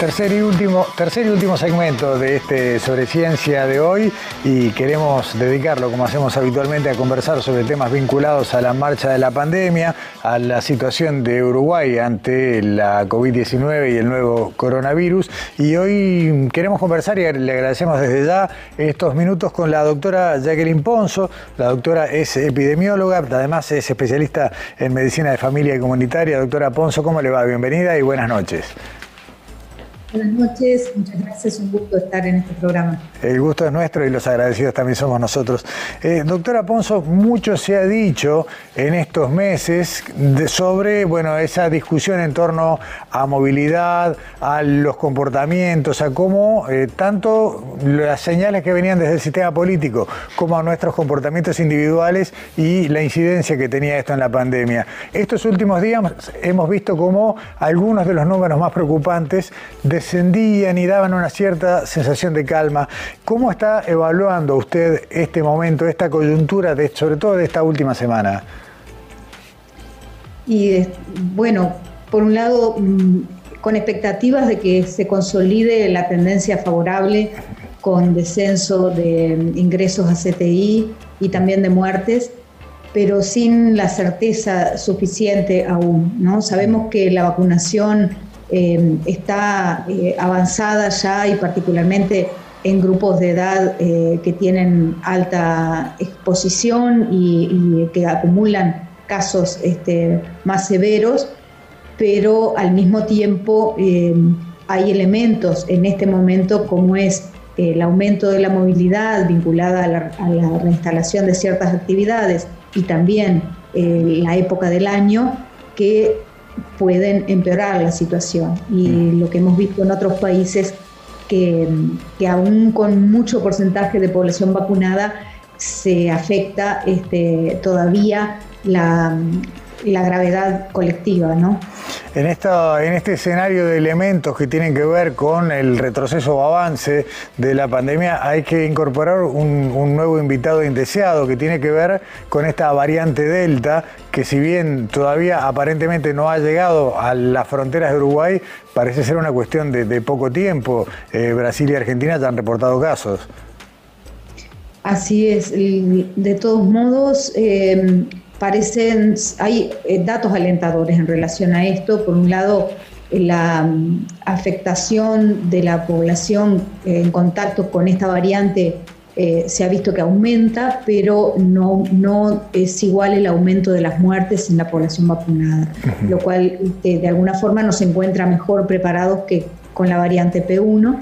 Tercer y, último, tercer y último segmento de este sobre ciencia de hoy y queremos dedicarlo, como hacemos habitualmente, a conversar sobre temas vinculados a la marcha de la pandemia, a la situación de Uruguay ante la COVID-19 y el nuevo coronavirus. Y hoy queremos conversar y le agradecemos desde ya estos minutos con la doctora Jacqueline Ponzo. La doctora es epidemióloga, además es especialista en medicina de familia y comunitaria. Doctora Ponzo, ¿cómo le va? Bienvenida y buenas noches. Buenas noches, muchas gracias, un gusto estar en este programa. El gusto es nuestro y los agradecidos también somos nosotros. Eh, doctora mucho se ha dicho en estos meses sobre bueno, esa discusión en torno a movilidad, a los comportamientos, a cómo eh, tanto las señales que venían desde el sistema político como a nuestros comportamientos individuales y la incidencia que tenía esto en la pandemia. Estos últimos días hemos visto cómo algunos de los números más preocupantes de descendían y daban una cierta sensación de calma. ¿Cómo está evaluando usted este momento, esta coyuntura, sobre todo de esta última semana? Y bueno, por un lado, mm, con expectativas de que se consolide la tendencia favorable con descenso de ingresos a CTI y también de muertes, pero sin la certeza suficiente aún. ¿no? Sabemos que la vacunación Em, está eh, avanzada ya y particularmente en grupos de edad eh, que tienen alta exposición y, que acumulan casos este, más severos, pero al mismo tiempo em, hay elementos en este momento como es el aumento de la movilidad vinculada a la, a la reinstalación de ciertas actividades y también eh, la época del año que pueden empeorar la situación. Y mm. lo que hemos visto en otros países, que, que aún con mucho porcentaje de población vacunada, se afecta este, todavía la, la gravedad colectiva, ¿no? En, esta, en este escenario de elementos que tienen que ver con el retroceso o avance de la pandemia, hay que incorporar un, un, nuevo invitado indeseado que tiene que ver con esta variante Delta, que si bien todavía aparentemente no ha llegado a las fronteras de Uruguay, parece ser una cuestión de, de poco tiempo. Eh, Brasil y Argentina ya han reportado casos. Así es, de todos modos, eh, parecen, hay eh, datos alentadores en relación a esto. Por un lado, la mm, afectación de la población en contacto con esta variante eh, se ha visto que aumenta, pero no, no es igual el aumento de las muertes en la población vacunada, lo cual este, de alguna forma nos encuentra mejor preparados que con la variante P1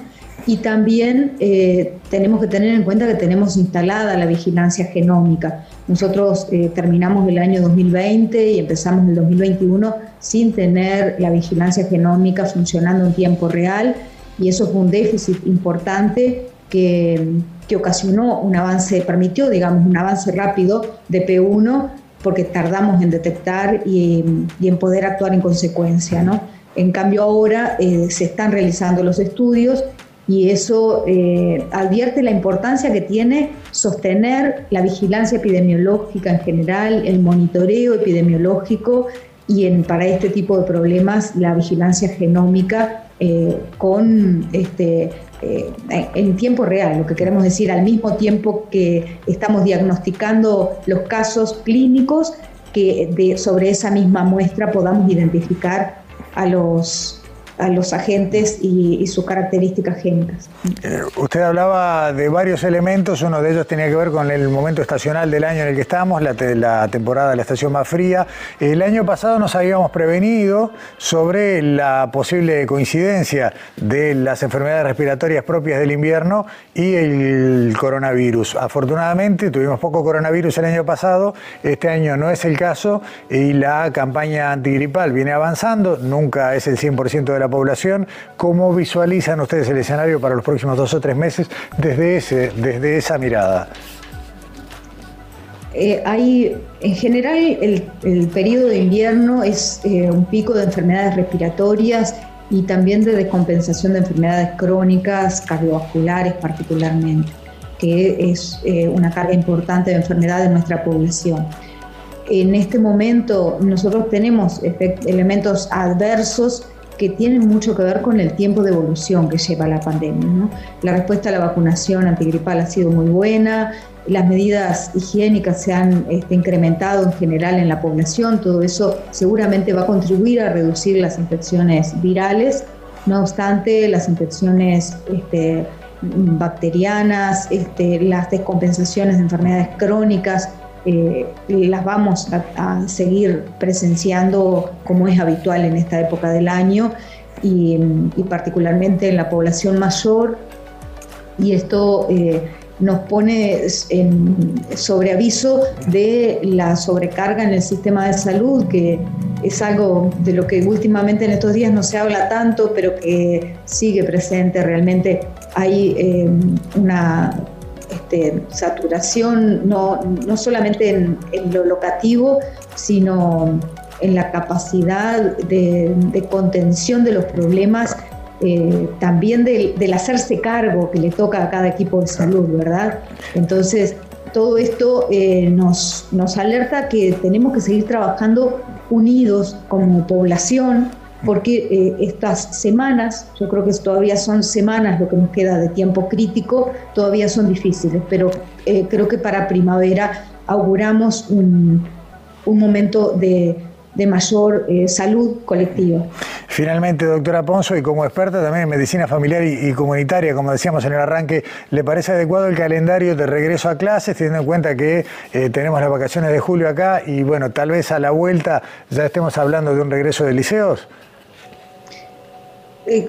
y también eh, tenemos que tener en cuenta que tenemos instalada la vigilancia genómica. Nosotros eh, terminamos el año 2020 y empezamos el 2021 sin tener la vigilancia genómica funcionando en tiempo real y eso fue un déficit importante que, que ocasionó un avance, permitió, digamos, un avance rápido de P1 porque tardamos en detectar y, y en poder actuar en consecuencia, ¿no? En cambio ahora eh, se están realizando los estudios y eso eh, advierte la importancia que tiene sostener la vigilancia epidemiológica en general, el monitoreo epidemiológico y en, para este tipo de problemas la vigilancia genómica eh, con este, eh, en tiempo real, lo que queremos decir, al mismo tiempo que estamos diagnosticando los casos clínicos, que sobre esa misma muestra podamos identificar a los a los agentes y, sus características génicas. Eh, usted hablaba de varios elementos, uno de ellos tenía que ver con el momento estacional del año en el que estamos, la, temporada de la estación más fría. El año pasado nos habíamos prevenido sobre la posible coincidencia de las enfermedades respiratorias propias del invierno y el coronavirus. Afortunadamente tuvimos poco coronavirus el año pasado, este año no es el caso y la campaña antigripal viene avanzando, nunca es el 100% de la población. ¿Cómo visualizan ustedes el escenario para los próximos dos o tres meses desde, ese, desde esa mirada? eh, hay, en general, el, periodo de invierno es eh, un pico de enfermedades respiratorias y también de descompensación de enfermedades crónicas, cardiovasculares particularmente, que es eh, una carga importante de enfermedad de nuestra población. En este momento nosotros tenemos elementos adversos que tienen mucho que ver con el tiempo de evolución que lleva la pandemia. La respuesta a la vacunación antigripal ha sido muy buena, las medidas higiénicas se han este, incrementado en general en la población, todo eso seguramente va a contribuir a reducir las infecciones virales, no obstante las infecciones este, bacterianas, este, las descompensaciones de enfermedades crónicas, eh, las vamos a, seguir presenciando como es habitual en esta época del año y, particularmente en la población mayor. Y esto eh, nos pone en sobreaviso de la sobrecarga en el sistema de salud, que es algo de lo que últimamente en estos días no se habla tanto, pero que sigue presente. Realmente hay eh, una este, saturación no, no solamente en, lo locativo, sino en la capacidad de, contención de los problemas, eh, también del, hacerse cargo que le toca a cada equipo de salud, ¿verdad? Entonces, todo esto eh, nos, nos alerta que tenemos que seguir trabajando unidos como población, porque eh, estas semanas, yo creo que todavía son semanas lo que nos queda de tiempo crítico, todavía son difíciles, pero eh, creo que para primavera auguramos un, momento de, mayor eh, salud colectiva. Finalmente, doctora Ponzo, y como experta también en medicina familiar y, comunitaria, como decíamos en el arranque, ¿le parece adecuado el calendario de regreso a clases, teniendo en cuenta que tenemos las vacaciones de julio acá y bueno, tal vez a la vuelta ya estemos hablando de un regreso de liceos? Eh,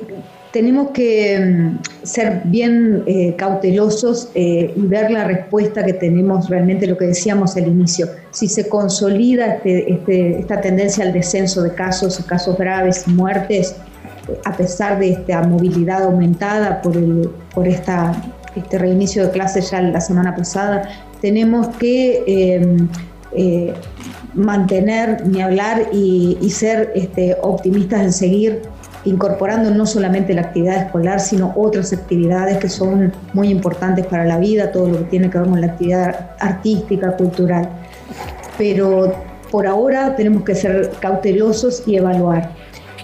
tenemos que mm, ser bien eh, cautelosos eh, y ver la respuesta que tenemos realmente, lo que decíamos al inicio. Si se consolida este, este, esta tendencia al descenso de casos, casos graves muertes, a pesar de esta movilidad aumentada por, esta, este reinicio de clases ya la semana pasada, tenemos que em, mantener, ni hablar y, y ser este, optimistas en seguir incorporando no solamente la actividad escolar, sino otras actividades que son muy importantes para la vida, todo lo que tiene que ver con la actividad artística, cultural. Pero por ahora tenemos que ser cautelosos y evaluar.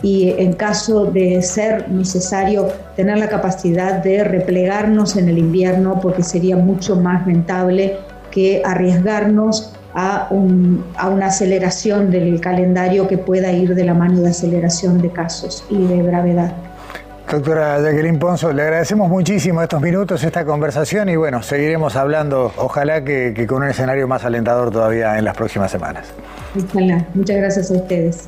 Y en caso de ser necesario tener la capacidad de replegarnos en el invierno, porque sería mucho más rentable que arriesgarnos a, una aceleración del calendario que pueda ir de la mano de aceleración de casos y de gravedad. Doctora Jacqueline Ponzo, le agradecemos muchísimo estos minutos, esta conversación y bueno, seguiremos hablando, ojalá que, que con un escenario más alentador todavía en las próximas semanas. Ojalá, muchas gracias a ustedes.